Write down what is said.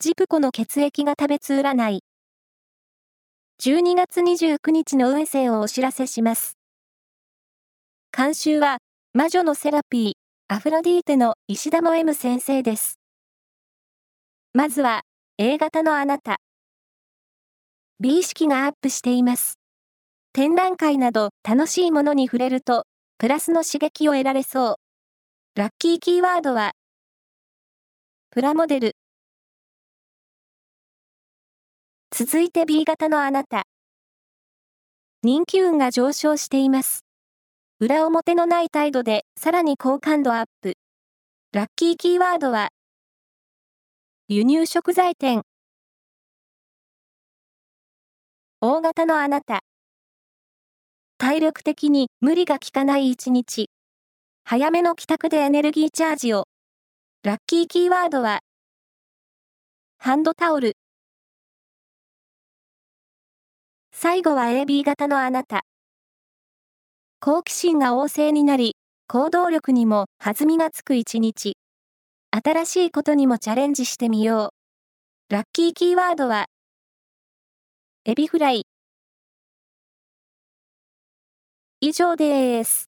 ジプコの血液が食べつ占い。12月29日の運勢をお知らせします。監修は、魔女のセラピー、アフロディーテの石田も M 先生です。まずは、A 型のあなた。美意識がアップしています。展覧会など楽しいものに触れると、プラスの刺激を得られそう。ラッキーキーワードは、プラモデル。続いて B 型のあなた。人気運が上昇しています。裏表のない態度でさらに好感度アップ。ラッキーキーワードは、輸入食材店。大型のあなた。体力的に無理が効かない一日。早めの帰宅でエネルギーチャージを。ラッキーキーワードは、ハンドタオル。最後は AB 型のあなた。好奇心が旺盛になり、行動力にも弾みがつく一日。新しいことにもチャレンジしてみよう。ラッキーキーワードは、エビフライ。以上です。